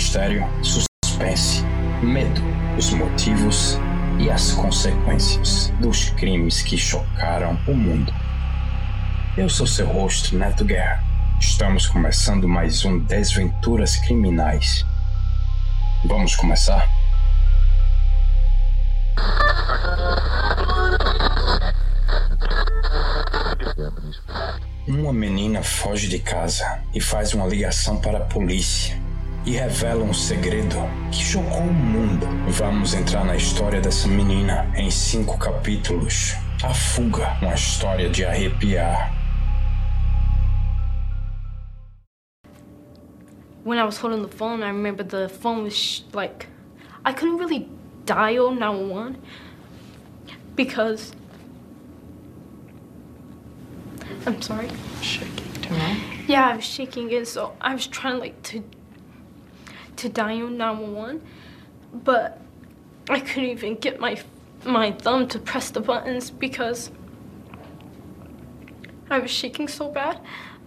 mistério, suspense, medo, os motivos e as consequências dos crimes que chocaram o mundo. Eu sou seu host, Neto Guerra. Estamos começando mais um Desventuras Criminais. Vamos começar? Uma menina foge de casa e faz uma ligação para a polícia e revela um segredo que chocou o mundo. Vamos entrar na história dessa menina em cinco capítulos. A Fuga, uma história de arrepiar. When I was holding the phone, I remember the phone was sh- like, I couldn't really dial 911 because. I'm sorry. Shaking tonight. Yeah, I was shaking it, so I was trying like to to dial 911, but I couldn't even get my my thumb to press the buttons because I was shaking so bad.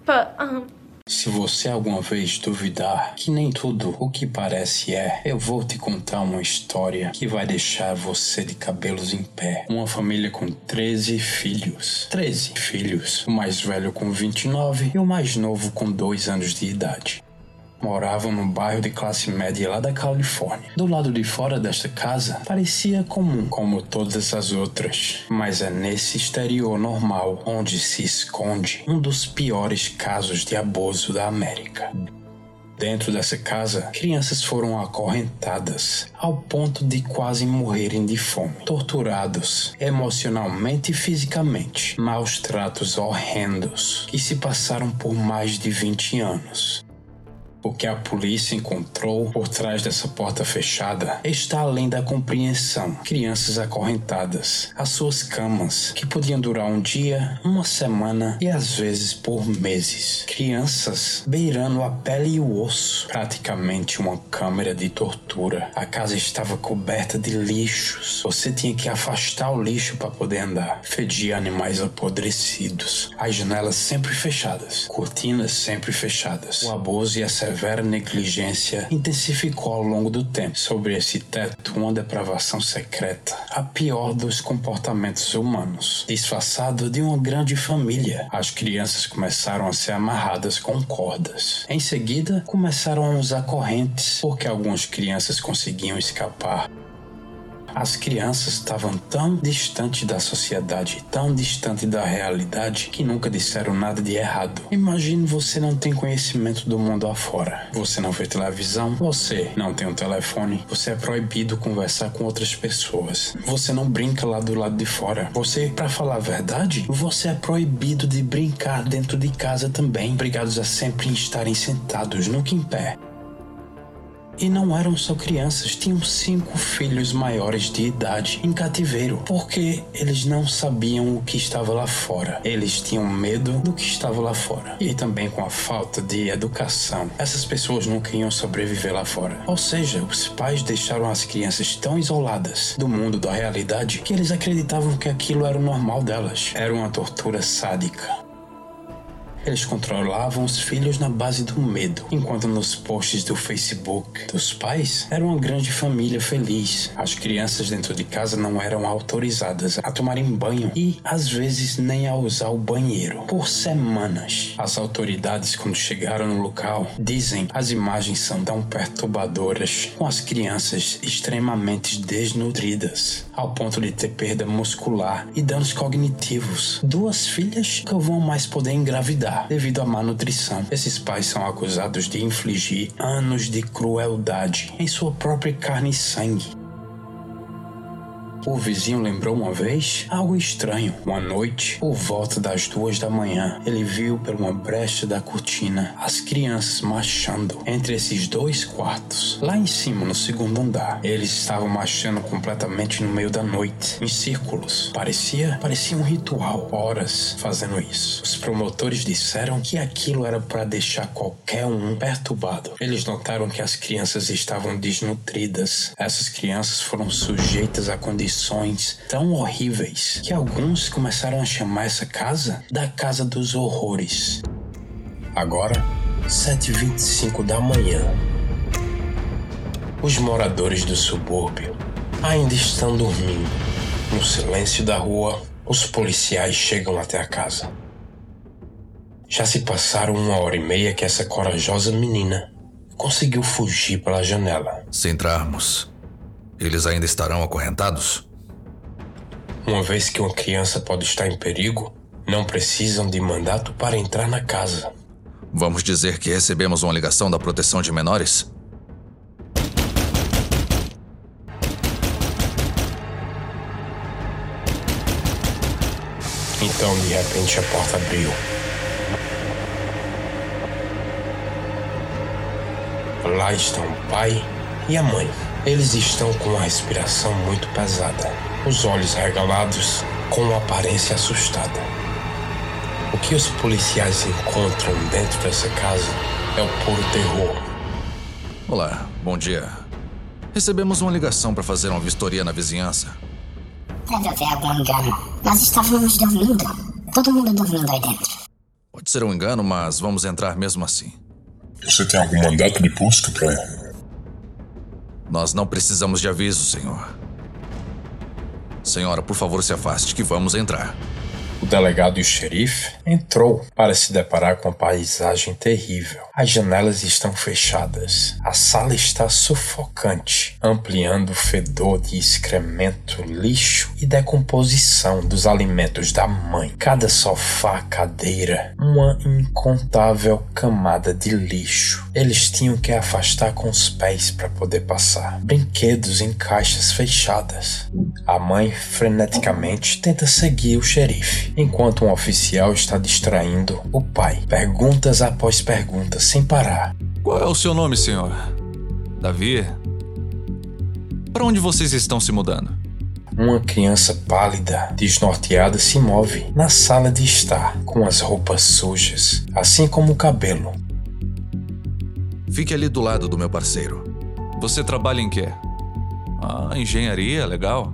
But um Se você alguma vez duvidar que nem tudo o que parece é, eu vou te contar uma história que vai deixar você de cabelos em pé. Uma família com 13 filhos. 13 filhos. O mais velho com 29 e o mais novo com 2 anos de idade. Moravam num bairro de classe média lá da Califórnia. Do lado de fora desta casa parecia comum, como todas as outras, mas é nesse exterior normal onde se esconde um dos piores casos de abuso da América. Dentro dessa casa, crianças foram acorrentadas ao ponto de quase morrerem de fome, torturados emocionalmente e fisicamente, maus tratos horrendos que se passaram por mais de 20 anos. O que a polícia encontrou por trás dessa porta fechada está além da compreensão. Crianças acorrentadas às suas camas, que podiam durar um dia, uma semana e às vezes por meses. Crianças beirando a pele e o osso, praticamente uma câmera de tortura. A casa estava coberta de lixos. Você tinha que afastar o lixo para poder andar. Fedia animais apodrecidos. As janelas sempre fechadas, cortinas sempre fechadas. O abuso e a severa negligência intensificou ao longo do tempo. Sobre esse teto, uma depravação secreta, a pior dos comportamentos humanos, disfarçado de uma grande família. As crianças começaram a ser amarradas com cordas. Em seguida, começaram a usar correntes, porque algumas crianças conseguiam escapar. As crianças estavam tão distantes da sociedade, tão distantes da realidade, que nunca disseram nada de errado. Imagine você não tem conhecimento do mundo afora. Você não vê televisão, você não tem um telefone, você é proibido conversar com outras pessoas. Você não brinca lá do lado de fora. Você, para falar a verdade, você é proibido de brincar dentro de casa também, obrigados a sempre estarem sentados, nunca em pé. E não eram só crianças, tinham cinco filhos maiores de idade em cativeiro, porque eles não sabiam o que estava lá fora. Eles tinham medo do que estava lá fora. E também com a falta de educação, essas pessoas nunca iam sobreviver lá fora. Ou seja, os pais deixaram as crianças tão isoladas do mundo da realidade que eles acreditavam que aquilo era o normal delas. Era uma tortura sádica. Eles controlavam os filhos na base do medo, enquanto nos posts do Facebook dos pais era uma grande família feliz. As crianças dentro de casa não eram autorizadas a tomarem banho e, às vezes, nem a usar o banheiro por semanas. As autoridades, quando chegaram no local, dizem as imagens são tão perturbadoras, com as crianças extremamente desnutridas, ao ponto de ter perda muscular e danos cognitivos. Duas filhas que vão mais poder engravidar devido à má nutrição. Esses pais são acusados de infligir anos de crueldade em sua própria carne e sangue. O vizinho lembrou uma vez algo estranho. Uma noite, por volta das duas da manhã, ele viu por uma brecha da cortina as crianças marchando entre esses dois quartos, lá em cima, no segundo andar. Eles estavam marchando completamente no meio da noite, em círculos. Parecia, parecia um ritual, horas fazendo isso. Os promotores disseram que aquilo era para deixar qualquer um perturbado. Eles notaram que as crianças estavam desnutridas. Essas crianças foram sujeitas a condições tão horríveis que alguns começaram a chamar essa casa da Casa dos Horrores. Agora, 7h25 da manhã. os moradores do subúrbio ainda estão dormindo. No silêncio da rua, os policiais chegam até a casa. Já se passaram uma hora e meia que essa corajosa menina conseguiu fugir pela janela. Se entrarmos, eles ainda estarão acorrentados? Uma vez que uma criança pode estar em perigo, não precisam de mandato para entrar na casa. Vamos dizer que recebemos uma ligação da proteção de menores? Então, de repente, a porta abriu. Lá estão o pai e a mãe. Eles estão com uma respiração muito pesada, os olhos regalados, com uma aparência assustada. O que os policiais encontram dentro dessa casa é o puro terror. Olá, bom dia. Recebemos uma ligação para fazer uma vistoria na vizinhança. Deve haver algum engano. Nós estávamos dormindo. Todo mundo dormindo aí dentro. Pode ser um engano, mas vamos entrar mesmo assim. Você tem algum mandato de busca para. Nós não precisamos de aviso, senhor. Senhora, por favor, se afaste, que vamos entrar. O delegado e o xerife entrou para se deparar com uma paisagem terrível. As janelas estão fechadas. A sala está sufocante, ampliando o fedor de excremento, lixo e decomposição dos alimentos da mãe. Cada sofá, cadeira, uma incontável camada de lixo. Eles tinham que afastar com os pés para poder passar. Brinquedos em caixas fechadas. A mãe freneticamente tenta seguir o xerife enquanto um oficial está distraindo o pai. Perguntas após perguntas, sem parar. Qual é o seu nome, senhor? Davi? Para onde vocês estão se mudando? Uma criança pálida, desnorteada, se move na sala de estar, com as roupas sujas, assim como o cabelo. Fique ali do lado do meu parceiro. Você trabalha em quê? Ah, engenharia, legal.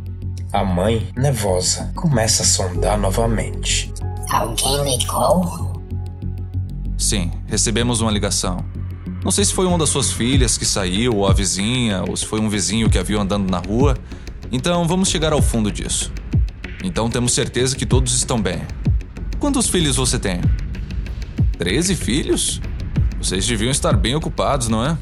A mãe, nervosa, começa a sondar novamente. Alguém ligou? Sim, recebemos uma ligação. Não sei se foi uma das suas filhas que saiu, ou a vizinha, ou se foi um vizinho que a viu andando na rua. Então vamos chegar ao fundo disso. Então temos certeza que todos estão bem. Quantos filhos você tem? Treze filhos? Vocês deviam estar bem ocupados, não é?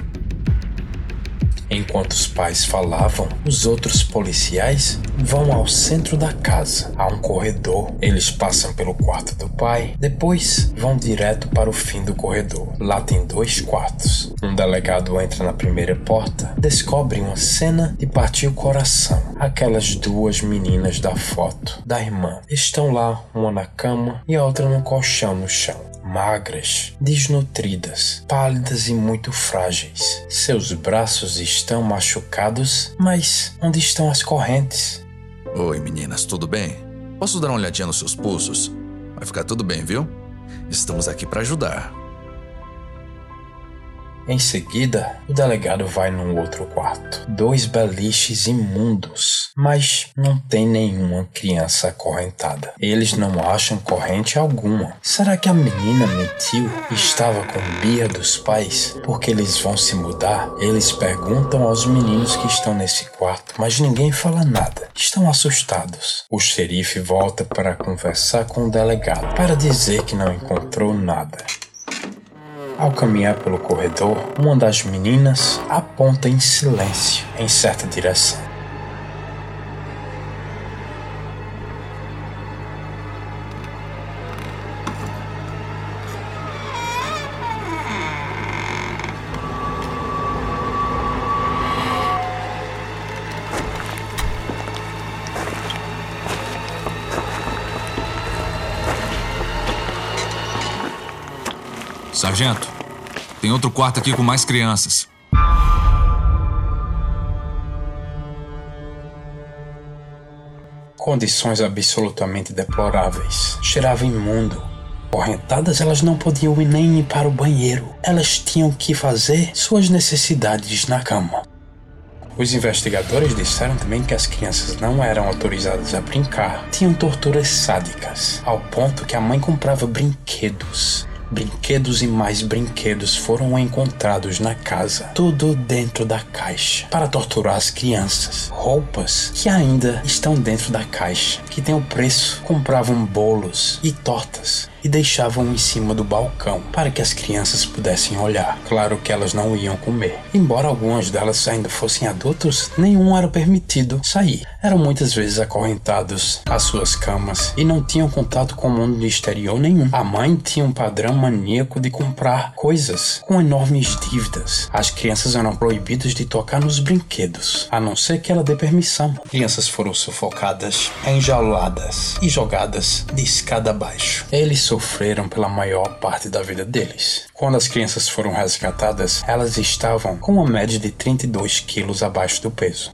Enquanto os pais falavam, os outros policiais vão ao centro da casa. Há um corredor. Eles passam pelo quarto do pai, depois vão direto para o fim do corredor. Lá tem dois quartos. Um delegado entra na primeira porta, descobre uma cena de partir o coração. Aquelas duas meninas da foto da irmã estão lá, uma na cama e a outra no colchão no chão magras, desnutridas, pálidas e muito frágeis. Seus braços estão machucados, mas onde estão as correntes? Oi, meninas, tudo bem? Posso dar uma olhadinha nos seus pulsos? Vai ficar tudo bem, viu? Estamos aqui para ajudar. Em seguida, o delegado vai num outro quarto. Dois beliches imundos, mas não tem nenhuma criança acorrentada. Eles não acham corrente alguma. Será que a menina mentiu e estava com birra dos pais porque eles vão se mudar? Eles perguntam aos meninos que estão nesse quarto, mas ninguém fala nada. Estão assustados. O xerife volta para conversar com o delegado para dizer que não encontrou nada. Ao caminhar pelo corredor, uma das meninas aponta em silêncio em certa direção. Sargento, tem outro quarto aqui com mais crianças. Condições absolutamente deploráveis. Cheirava imundo. Correntadas, elas não podiam ir nem ir para o banheiro. Elas tinham que fazer suas necessidades na cama. Os investigadores disseram também que as crianças não eram autorizadas a brincar. Tinham torturas sádicas, ao ponto que a mãe comprava brinquedos Brinquedos e mais brinquedos foram encontrados na casa, tudo dentro da caixa, para torturar as crianças. Roupas que ainda estão dentro da caixa, que tem o preço, compravam bolos e tortas e deixavam em cima do balcão para que as crianças pudessem olhar. Claro que elas não iam comer. Embora algumas delas ainda fossem adultos, nenhum era permitido sair. Eram muitas vezes acorrentados às suas camas e não tinham contato com o mundo exterior nenhum. A mãe tinha um padrão maníaco de comprar coisas com enormes dívidas. As crianças eram proibidas de tocar nos brinquedos, a não ser que ela dê permissão. Crianças foram sufocadas, enjauladas e jogadas de escada abaixo. Eles sofreram pela maior parte da vida deles. Quando as crianças foram resgatadas, elas estavam com uma média de 32 quilos abaixo do peso.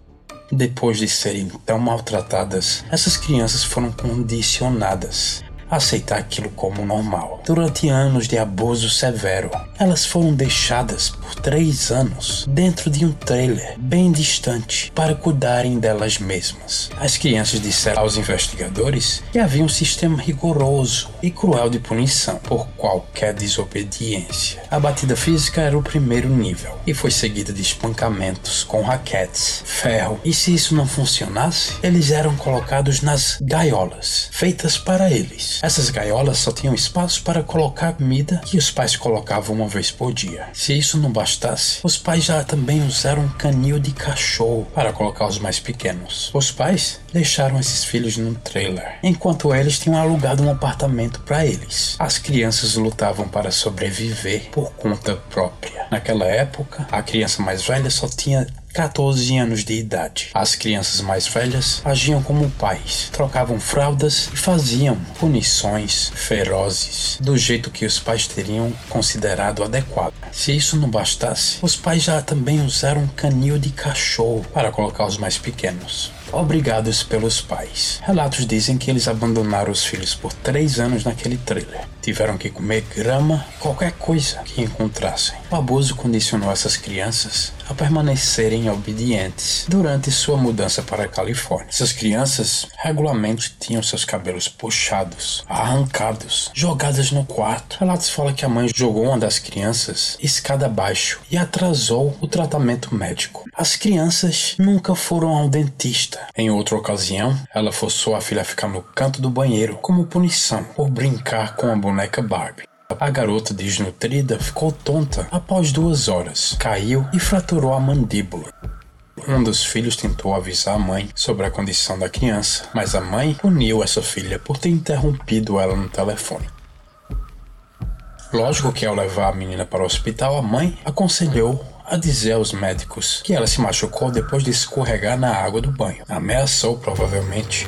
Depois de serem tão maltratadas, essas crianças foram condicionadas aceitar aquilo como normal. Durante anos de abuso severo, elas foram deixadas por três anos dentro de um trailer bem distante para cuidarem delas mesmas. As crianças disseram aos investigadores que havia um sistema rigoroso e cruel de punição por qualquer desobediência. A batida física era o primeiro nível e foi seguida de espancamentos com raquetes, ferro, e se isso não funcionasse, eles eram colocados nas gaiolas feitas para eles. Essas gaiolas só tinham espaço para colocar comida que os pais colocavam uma vez por dia. Se isso não bastasse, os pais já também usaram um canil de cachorro para colocar os mais pequenos. Os pais deixaram esses filhos num trailer, enquanto eles tinham alugado um apartamento para eles. As crianças lutavam para sobreviver por conta própria. Naquela época, a criança mais velha só tinha 14 anos de idade. As crianças mais velhas agiam como pais, trocavam fraldas e faziam punições ferozes, do jeito que os pais teriam considerado adequado. Se isso não bastasse, os pais já também usaram um canil de cachorro para colocar os mais pequenos obrigados pelos pais. Relatos dizem que eles abandonaram os filhos por três anos naquele trailer. Tiveram que comer grama, qualquer coisa que encontrassem. O abuso condicionou essas crianças a permanecerem obedientes durante sua mudança para a Califórnia. Essas crianças regularmente tinham seus cabelos puxados, arrancados, jogadas no quarto. Relatos falam que a mãe jogou uma das crianças escada abaixo e atrasou o tratamento médico. As crianças nunca foram ao dentista. Em outra ocasião, ela forçou a filha a ficar no canto do banheiro como punição por brincar com a boneca Barbie. A garota desnutrida ficou tonta após duas horas, caiu e fraturou a mandíbula. Um dos filhos tentou avisar a mãe sobre a condição da criança, mas a mãe puniu essa filha por ter interrompido ela no telefone. Lógico que ao levar a menina para o hospital, a mãe aconselhou a dizer aos médicos que ela se machucou depois de escorregar na água do banho. Ameaçou provavelmente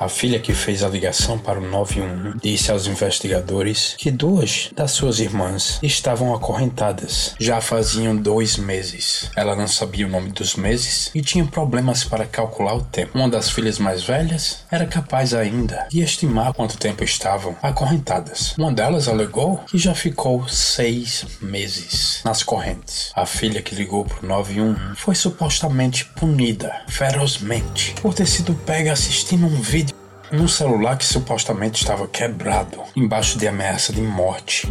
a filha que fez a ligação para o 911 disse aos investigadores que duas das suas irmãs estavam acorrentadas já faziam dois meses. Ela não sabia o nome dos meses e tinha problemas para calcular o tempo. Uma das filhas mais velhas era capaz ainda de estimar quanto tempo estavam acorrentadas. Uma delas alegou que já ficou seis meses nas correntes. A filha que ligou para o 911 foi supostamente punida ferozmente por ter sido pega assistindo um vídeo num celular que supostamente estava quebrado, embaixo de ameaça de morte.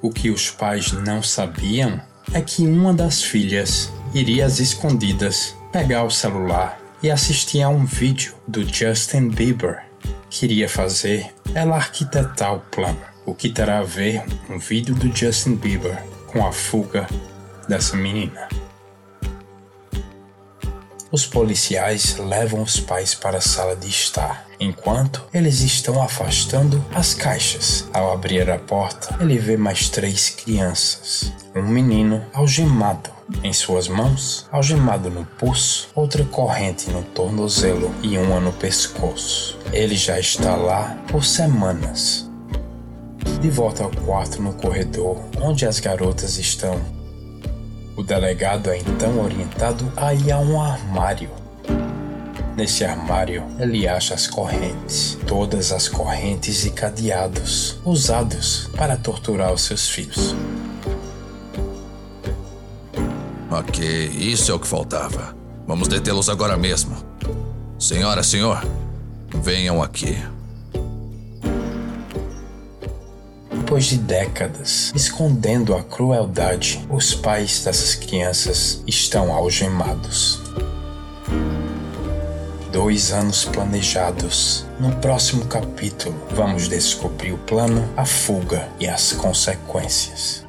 O que os pais não sabiam é que uma das filhas iria às escondidas pegar o celular e assistir a um vídeo do Justin Bieber. Queria fazer ela arquitetar o plano. O que terá a ver um vídeo do Justin Bieber com a fuga dessa menina? Os policiais levam os pais para a sala de estar, enquanto eles estão afastando as caixas. Ao abrir a porta, ele vê mais três crianças. Um menino algemado em suas mãos, algemado no pulso, outra corrente no tornozelo e uma no pescoço. Ele já está lá por semanas. De volta ao quarto no corredor, onde as garotas estão, o delegado é então orientado a ir a um armário. Nesse armário, ele acha as correntes, todas as correntes e cadeados usados para torturar os seus filhos. Ok, isso é o que faltava. Vamos detê-los agora mesmo. Senhora, senhor, venham aqui. Depois de décadas escondendo a crueldade, os pais dessas crianças estão algemados. Dois anos planejados. No próximo capítulo, vamos descobrir o plano, a fuga e as consequências.